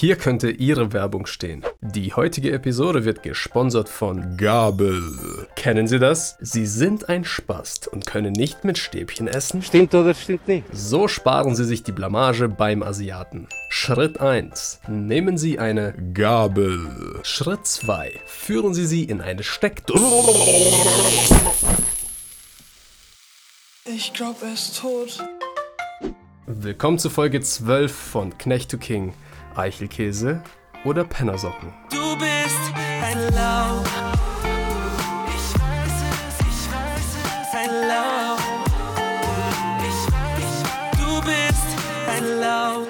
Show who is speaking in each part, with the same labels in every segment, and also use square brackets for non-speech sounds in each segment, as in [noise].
Speaker 1: Hier könnte Ihre Werbung stehen. Die heutige Episode wird gesponsert von Gabel. Kennen Sie das? Sie sind ein Spast und können nicht mit Stäbchen essen?
Speaker 2: Stimmt oder stimmt nicht?
Speaker 1: So sparen Sie sich die Blamage beim Asiaten. Schritt 1. Nehmen Sie eine Gabel. Schritt 2. Führen Sie sie in eine Steckdose.
Speaker 3: Ich glaube, er ist tot.
Speaker 1: Willkommen zu Folge 12 von Knecht to King. Eichelkäse oder Pennersocken?
Speaker 3: Du bist ein Lauch. Ich weiß es, ich weiß es. Ein Lauch. Ich weiß, du bist ein Lauch.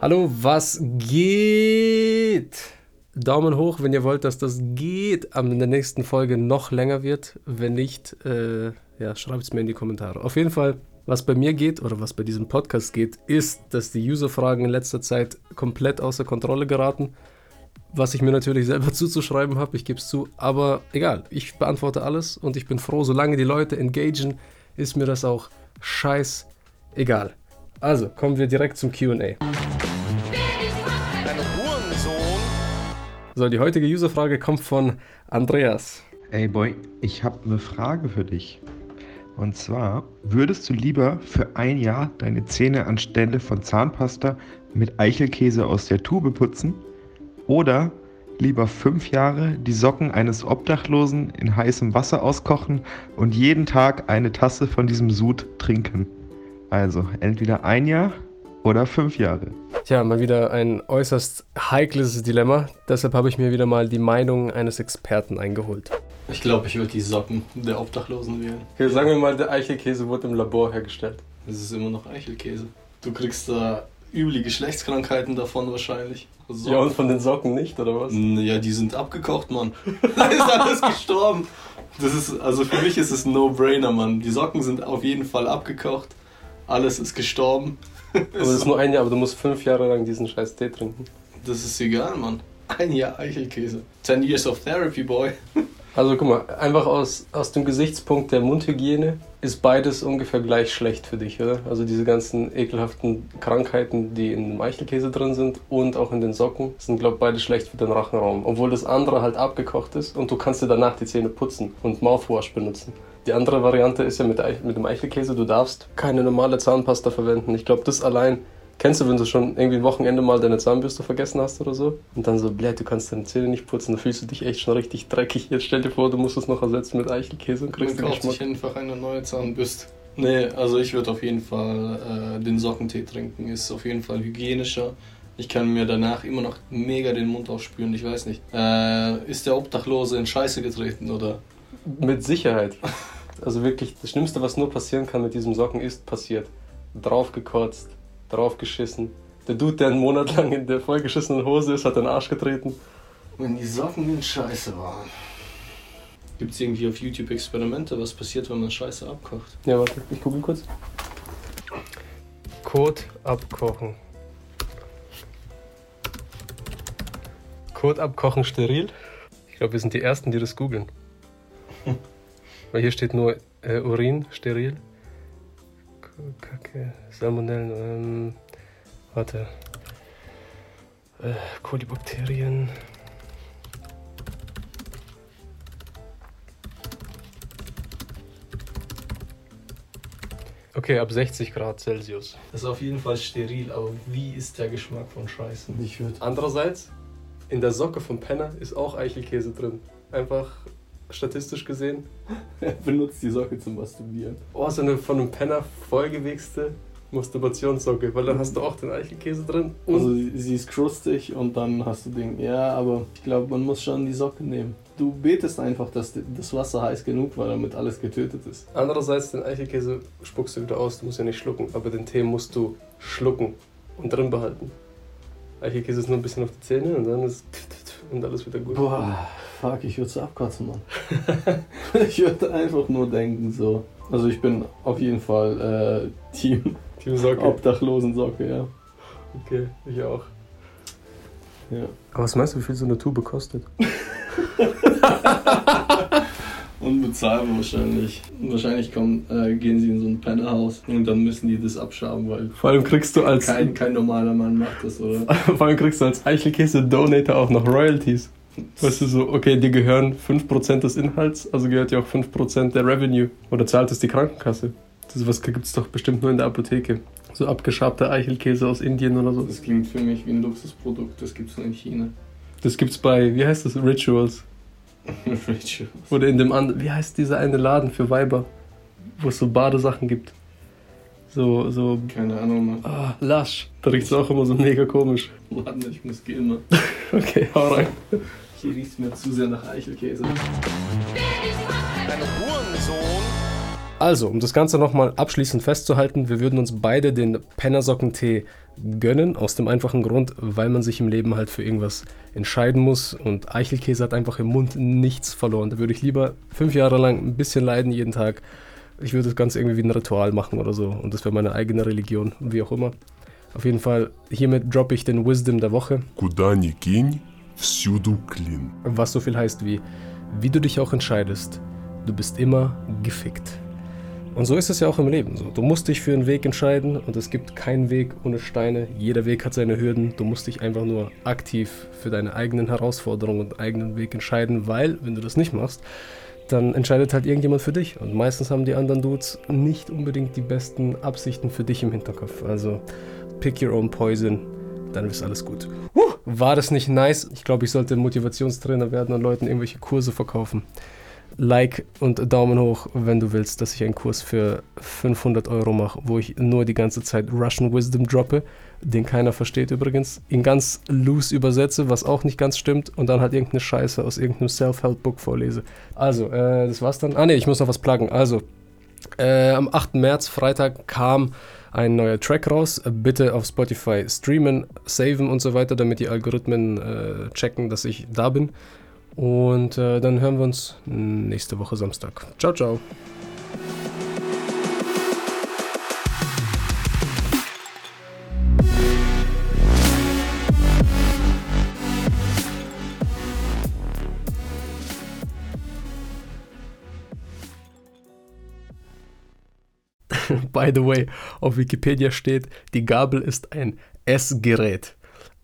Speaker 1: Hallo, was geht? Daumen hoch, wenn ihr wollt, dass das geht, aber in der nächsten Folge noch länger wird. Wenn nicht, äh, ja, schreibt es mir in die Kommentare. Auf jeden Fall, was bei mir geht oder was bei diesem Podcast geht, ist, dass die User-Fragen in letzter Zeit komplett außer Kontrolle geraten. Was ich mir natürlich selber [laughs] zuzuschreiben habe, ich gebe es zu, aber egal, ich beantworte alles und ich bin froh, solange die Leute engagen, ist mir das auch scheiß egal. Also, kommen wir direkt zum QA. So, die heutige Userfrage kommt von Andreas.
Speaker 4: Ey Boy, ich habe eine Frage für dich. Und zwar, würdest du lieber für ein Jahr deine Zähne anstelle von Zahnpasta mit Eichelkäse aus der Tube putzen? Oder lieber fünf Jahre die Socken eines Obdachlosen in heißem Wasser auskochen und jeden Tag eine Tasse von diesem Sud trinken? Also entweder ein Jahr oder fünf Jahre.
Speaker 1: Tja, mal wieder ein äußerst heikles Dilemma. Deshalb habe ich mir wieder mal die Meinung eines Experten eingeholt.
Speaker 5: Ich glaube, ich würde die Socken der Obdachlosen wählen.
Speaker 1: Okay, sagen wir mal, der Eichelkäse wurde im Labor hergestellt.
Speaker 5: Das ist immer noch Eichelkäse. Du kriegst da üble Geschlechtskrankheiten davon wahrscheinlich. So.
Speaker 1: Ja, und von den Socken nicht, oder was?
Speaker 5: Ja, die sind abgekocht, Mann. [laughs] da ist alles gestorben. Das ist, also für mich ist es ein No-Brainer, Mann. Die Socken sind auf jeden Fall abgekocht. Alles ist gestorben.
Speaker 1: Aber das ist nur ein Jahr, aber du musst fünf Jahre lang diesen scheiß Tee trinken.
Speaker 5: Das ist egal, Mann. Ein Jahr Eichelkäse. 10 years of therapy, boy. [laughs]
Speaker 1: Also guck mal, einfach aus, aus dem Gesichtspunkt der Mundhygiene ist beides ungefähr gleich schlecht für dich, oder? Also diese ganzen ekelhaften Krankheiten, die in dem Eichelkäse drin sind und auch in den Socken, sind, glaube ich, beide schlecht für den Rachenraum. Obwohl das andere halt abgekocht ist und du kannst dir danach die Zähne putzen und Mouthwash benutzen. Die andere Variante ist ja mit, mit dem Eichelkäse, du darfst keine normale Zahnpasta verwenden. Ich glaube, das allein Kennst du, wenn du schon irgendwie ein Wochenende mal deine Zahnbürste vergessen hast oder so? Und dann so, blöd, du kannst deine Zähne nicht putzen, dann fühlst du dich echt schon richtig dreckig. Jetzt stell dir vor, du musst es noch ersetzen mit Eichelkäse und
Speaker 5: Man
Speaker 1: kriegst den
Speaker 5: kauft sich
Speaker 1: Geschmack.
Speaker 5: einfach eine neue Zahnbürste. Nee, also ich würde auf jeden Fall äh, den Sockentee trinken. Ist auf jeden Fall hygienischer. Ich kann mir danach immer noch mega den Mund aufspüren. Ich weiß nicht. Äh, ist der Obdachlose in Scheiße getreten oder?
Speaker 1: Mit Sicherheit. Also wirklich, das Schlimmste, was nur passieren kann mit diesem Socken, ist passiert. Draufgekotzt, draufgeschissen. Der Dude, der einen Monat lang in der vollgeschissenen Hose ist, hat den Arsch getreten.
Speaker 5: Wenn die Socken in Scheiße waren. Gibt es irgendwie auf YouTube Experimente, was passiert, wenn man Scheiße abkocht?
Speaker 1: Ja, warte, ich google kurz. Kot abkochen. Kot abkochen steril? Ich glaube, wir sind die Ersten, die das googeln. [laughs] Weil hier steht nur äh, Urin steril. Kacke, Salmonellen, ähm, warte. Äh, Kolibakterien. Okay, ab 60 Grad Celsius.
Speaker 5: Das ist auf jeden Fall steril, aber wie ist der Geschmack von Scheiße? Ich würde.
Speaker 1: Andererseits, in der Socke vom Penner ist auch Eichelkäse drin. Einfach statistisch gesehen.
Speaker 5: Er benutzt die Socke zum Masturbieren.
Speaker 1: Oh, so eine von einem Penner vollgewichste Masturbationssocke, weil dann hast du auch den Eichelkäse drin.
Speaker 5: Also sie ist krustig und dann hast du den. Ja, aber ich glaube, man muss schon die Socke nehmen. Du betest einfach, dass das Wasser heiß genug war, damit alles getötet ist.
Speaker 1: andererseits, den Eichelkäse spuckst du wieder aus, du musst ja nicht schlucken. Aber den Tee musst du schlucken und drin behalten. Eichelkäse ist nur ein bisschen auf die Zähne und dann ist und alles wieder gut.
Speaker 5: Boah, fuck, ich würde so abkotzen, Mann. [laughs] ich würde einfach nur denken, so. Also ich bin auf jeden Fall äh, Team
Speaker 1: Team Socke.
Speaker 5: Obdachlosensocke, ja.
Speaker 1: Okay, ich auch.
Speaker 5: ja.
Speaker 1: Aber was meinst du, wie viel so eine Tube kostet? [laughs] [laughs]
Speaker 5: Unbezahlbar wahrscheinlich. Wahrscheinlich kommen, äh, gehen sie in so ein Pennerhaus und dann müssen die das abschaben, weil
Speaker 1: Vor allem kriegst du als
Speaker 5: kein, kein normaler Mann macht das, oder? [laughs]
Speaker 1: vor allem kriegst du als Eichelkäse-Donator auch noch Royalties. Weißt du so, okay, dir gehören 5% des Inhalts, also gehört dir auch 5% der Revenue. Oder zahlt es die Krankenkasse? Das was gibt es doch bestimmt nur in der Apotheke. So abgeschabter Eichelkäse aus Indien oder so.
Speaker 5: Das klingt für mich wie ein Luxusprodukt, das gibt's nur in China.
Speaker 1: Das gibt's bei, wie heißt das, Rituals.
Speaker 5: Rachel.
Speaker 1: Oder in dem anderen, wie heißt dieser eine Laden für Weiber, wo es so Badesachen gibt? So, so,
Speaker 5: Keine Ahnung, Mann.
Speaker 1: ah, Lush. Da riecht's auch immer so mega komisch.
Speaker 5: Warte, ich muss gehen, Mann. [laughs]
Speaker 1: Okay, hau rein.
Speaker 5: Hier riecht's mir zu sehr nach Eichelkäse.
Speaker 1: Also, um das Ganze nochmal abschließend festzuhalten, wir würden uns beide den Pennersockentee gönnen, aus dem einfachen Grund, weil man sich im Leben halt für irgendwas entscheiden muss und Eichelkäse hat einfach im Mund nichts verloren. Da würde ich lieber fünf Jahre lang ein bisschen leiden jeden Tag. Ich würde das Ganze irgendwie wie ein Ritual machen oder so und das wäre meine eigene Religion, wie auch immer. Auf jeden Fall, hiermit droppe ich den Wisdom der Woche. Was so viel heißt wie, wie du dich auch entscheidest, du bist immer gefickt. Und so ist es ja auch im Leben. So. Du musst dich für einen Weg entscheiden und es gibt keinen Weg ohne Steine. Jeder Weg hat seine Hürden. Du musst dich einfach nur aktiv für deine eigenen Herausforderungen und eigenen Weg entscheiden, weil, wenn du das nicht machst, dann entscheidet halt irgendjemand für dich. Und meistens haben die anderen Dudes nicht unbedingt die besten Absichten für dich im Hinterkopf. Also pick your own poison, dann ist alles gut. War das nicht nice? Ich glaube, ich sollte Motivationstrainer werden und Leuten irgendwelche Kurse verkaufen. Like und Daumen hoch, wenn du willst, dass ich einen Kurs für 500 Euro mache, wo ich nur die ganze Zeit Russian Wisdom droppe, den keiner versteht übrigens, ihn ganz loose übersetze, was auch nicht ganz stimmt, und dann halt irgendeine Scheiße aus irgendeinem Self-Help-Book vorlese. Also, äh, das war's dann. Ah ne, ich muss noch was pluggen. Also, äh, am 8. März, Freitag, kam ein neuer Track raus. Bitte auf Spotify streamen, saven und so weiter, damit die Algorithmen äh, checken, dass ich da bin. Und äh, dann hören wir uns nächste Woche Samstag. Ciao, ciao. [laughs] By the way, auf Wikipedia steht, die Gabel ist ein Essgerät.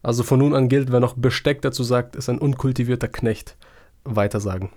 Speaker 1: Also von nun an gilt, wer noch Besteck dazu sagt, ist ein unkultivierter Knecht. Weitersagen.